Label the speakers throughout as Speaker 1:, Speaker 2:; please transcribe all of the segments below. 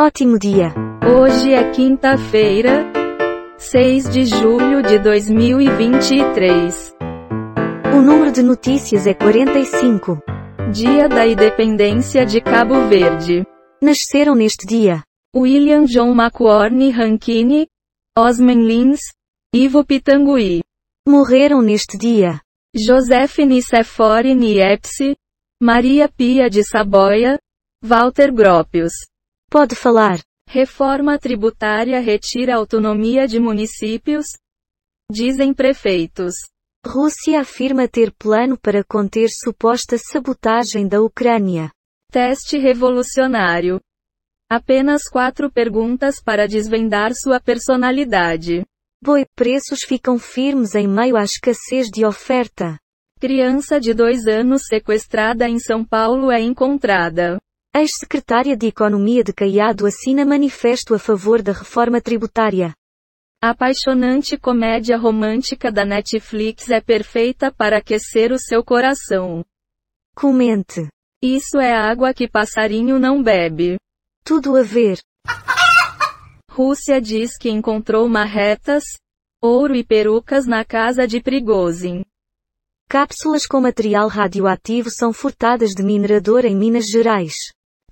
Speaker 1: Ótimo dia!
Speaker 2: Hoje é quinta-feira, 6 de julho de 2023.
Speaker 1: O número de notícias é 45.
Speaker 2: Dia da Independência de Cabo Verde.
Speaker 1: Nasceram neste dia
Speaker 2: William John McWorney Rankine, Osman Lins, Ivo Pitangui.
Speaker 1: Morreram neste dia
Speaker 2: Joseph Nicefore Niepce, Maria Pia de Saboia, Walter Gropius.
Speaker 1: Pode falar.
Speaker 2: Reforma tributária retira autonomia de municípios? Dizem prefeitos.
Speaker 1: Rússia afirma ter plano para conter suposta sabotagem da Ucrânia.
Speaker 2: Teste revolucionário. Apenas quatro perguntas para desvendar sua personalidade.
Speaker 1: Boi, preços ficam firmes em meio à escassez de oferta.
Speaker 2: Criança de dois anos sequestrada em São Paulo é encontrada.
Speaker 1: Ex-secretária de Economia de Caiado assina manifesto a favor da reforma tributária.
Speaker 2: A apaixonante comédia romântica da Netflix é perfeita para aquecer o seu coração.
Speaker 1: Comente.
Speaker 2: Isso é água que passarinho não bebe.
Speaker 1: Tudo a ver.
Speaker 2: Rússia diz que encontrou marretas, ouro e perucas na casa de Prigozhin.
Speaker 1: Cápsulas com material radioativo são furtadas de minerador em Minas Gerais.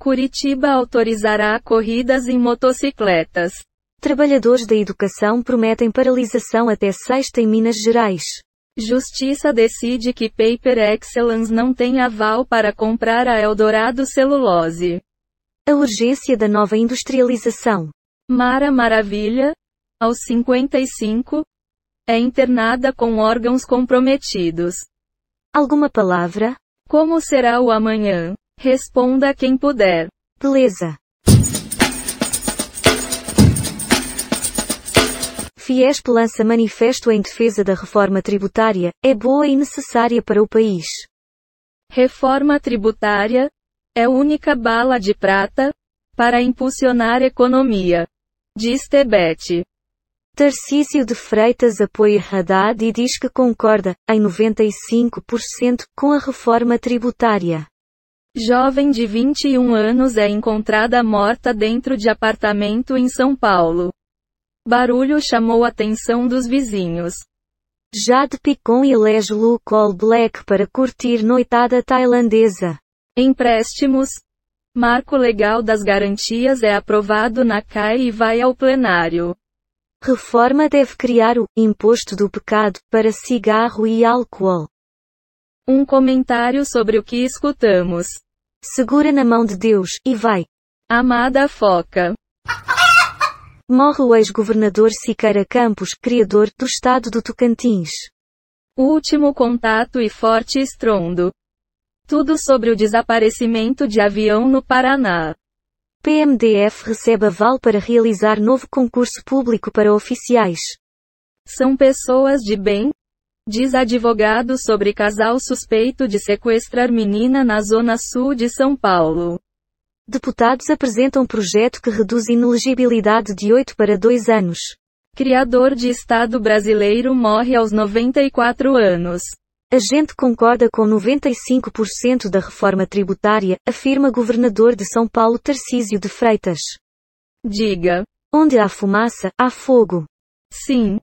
Speaker 2: Curitiba autorizará corridas em motocicletas.
Speaker 1: Trabalhadores da educação prometem paralisação até sexta em Minas Gerais.
Speaker 2: Justiça decide que Paper Excellence não tem aval para comprar a Eldorado Celulose.
Speaker 1: A urgência da nova industrialização.
Speaker 2: Mara Maravilha, aos 55, é internada com órgãos comprometidos.
Speaker 1: Alguma palavra?
Speaker 2: Como será o amanhã? Responda quem puder.
Speaker 1: Beleza. Fiesp lança manifesto em defesa da reforma tributária, é boa e necessária para o país.
Speaker 2: Reforma tributária é única bala de prata para impulsionar a economia. Diz Tebet.
Speaker 1: Tarcísio de Freitas apoia Haddad e diz que concorda, em 95%, com a reforma tributária.
Speaker 2: Jovem de 21 anos é encontrada morta dentro de apartamento em São Paulo. Barulho chamou a atenção dos vizinhos.
Speaker 1: Jade Picon elege look all black para curtir noitada tailandesa.
Speaker 2: Empréstimos. Marco legal das garantias é aprovado na CAI e vai ao plenário.
Speaker 1: Reforma deve criar o imposto do pecado para cigarro e álcool.
Speaker 2: Um comentário sobre o que escutamos.
Speaker 1: Segura na mão de Deus e vai.
Speaker 2: Amada Foca.
Speaker 1: Morre o ex-governador Siqueira Campos, criador do estado do Tocantins.
Speaker 2: Último contato e forte estrondo. Tudo sobre o desaparecimento de avião no Paraná.
Speaker 1: PMDF recebe aval para realizar novo concurso público para oficiais.
Speaker 2: São pessoas de bem? Diz advogado sobre casal suspeito de sequestrar menina na zona sul de São Paulo.
Speaker 1: Deputados apresentam projeto que reduz inelegibilidade de 8 para 2 anos.
Speaker 2: Criador de Estado brasileiro morre aos 94 anos.
Speaker 1: A gente concorda com 95% da reforma tributária, afirma governador de São Paulo Tarcísio de Freitas.
Speaker 2: Diga.
Speaker 1: Onde há fumaça, há fogo.
Speaker 2: Sim.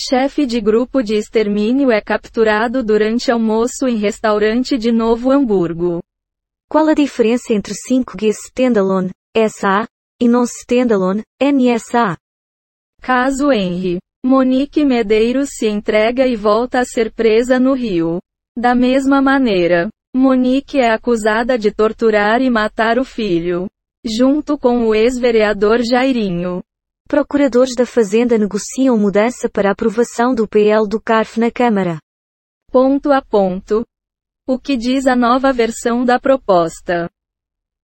Speaker 2: Chefe de grupo de extermínio é capturado durante almoço em restaurante de Novo Hamburgo.
Speaker 1: Qual a diferença entre 5G Standalone, SA, e Non-Standalone, NSA?
Speaker 2: Caso Henry. Monique Medeiros se entrega e volta a ser presa no Rio. Da mesma maneira, Monique é acusada de torturar e matar o filho, junto com o ex-vereador Jairinho.
Speaker 1: Procuradores da Fazenda negociam mudança para aprovação do PL do CARF na Câmara.
Speaker 2: Ponto a ponto. O que diz a nova versão da proposta?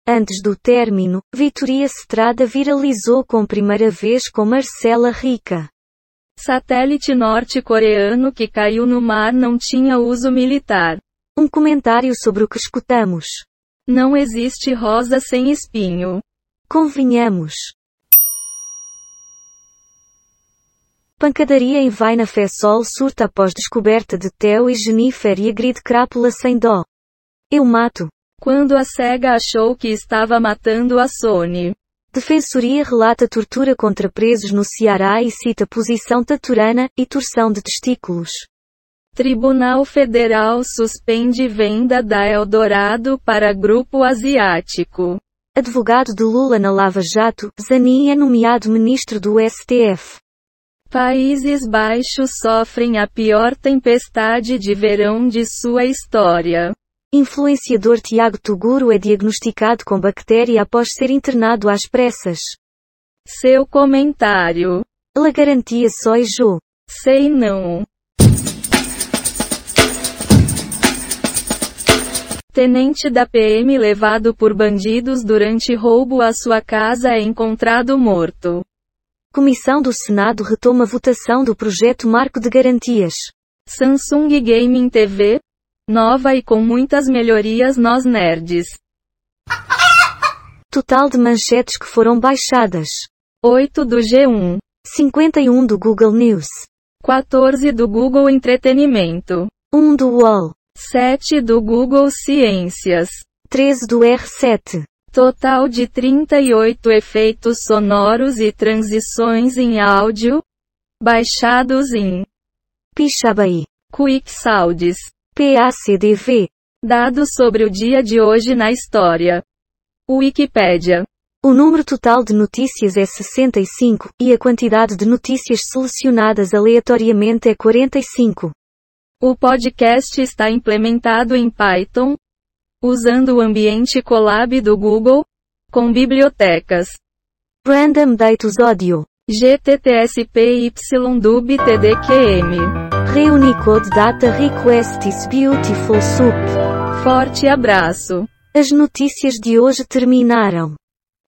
Speaker 1: Antes do término, Vitoria Estrada viralizou com primeira vez com Marcela Rica.
Speaker 2: Satélite norte-coreano que caiu no mar não tinha uso militar.
Speaker 1: Um comentário sobre o que escutamos.
Speaker 2: Não existe rosa sem espinho.
Speaker 1: Convenhamos. Pancadaria em Vai na Fé Sol surta após descoberta de Theo e Jennifer e agride crápula sem dó. Eu mato.
Speaker 2: Quando a SEGA achou que estava matando a Sony.
Speaker 1: Defensoria relata tortura contra presos no Ceará e cita posição taturana e torção de testículos.
Speaker 2: Tribunal Federal suspende venda da Eldorado para grupo asiático.
Speaker 1: Advogado de Lula na Lava Jato, Zanin é nomeado ministro do STF.
Speaker 2: Países Baixos sofrem a pior tempestade de verão de sua história.
Speaker 1: Influenciador Tiago Tuguro é diagnosticado com bactéria após ser internado às pressas.
Speaker 2: Seu comentário.
Speaker 1: La garantia só é Jô.
Speaker 2: Sei não. Tenente da PM levado por bandidos durante roubo à sua casa é encontrado morto.
Speaker 1: Comissão do Senado retoma votação do projeto Marco de Garantias.
Speaker 2: Samsung Gaming TV. Nova e com muitas melhorias nós nerds.
Speaker 1: Total de manchetes que foram baixadas.
Speaker 2: 8 do G1.
Speaker 1: 51 do Google News.
Speaker 2: 14 do Google Entretenimento.
Speaker 1: 1 do UOL.
Speaker 2: 7 do Google Ciências.
Speaker 1: 13 do R7.
Speaker 2: Total de 38 efeitos sonoros e transições em áudio. Baixados em
Speaker 1: Pixabay.
Speaker 2: Quick Sounds.
Speaker 1: PACDV.
Speaker 2: Dados sobre o dia de hoje na história. Wikipédia.
Speaker 1: O número total de notícias é 65, e a quantidade de notícias selecionadas aleatoriamente é 45.
Speaker 2: O podcast está implementado em Python, usando o ambiente Colab do Google, com bibliotecas
Speaker 1: Random Datus Audio.
Speaker 2: GTTSPYDUB TDQM.
Speaker 1: Reunicode Data Request is Beautiful Soup.
Speaker 2: Forte abraço.
Speaker 1: As notícias de hoje terminaram.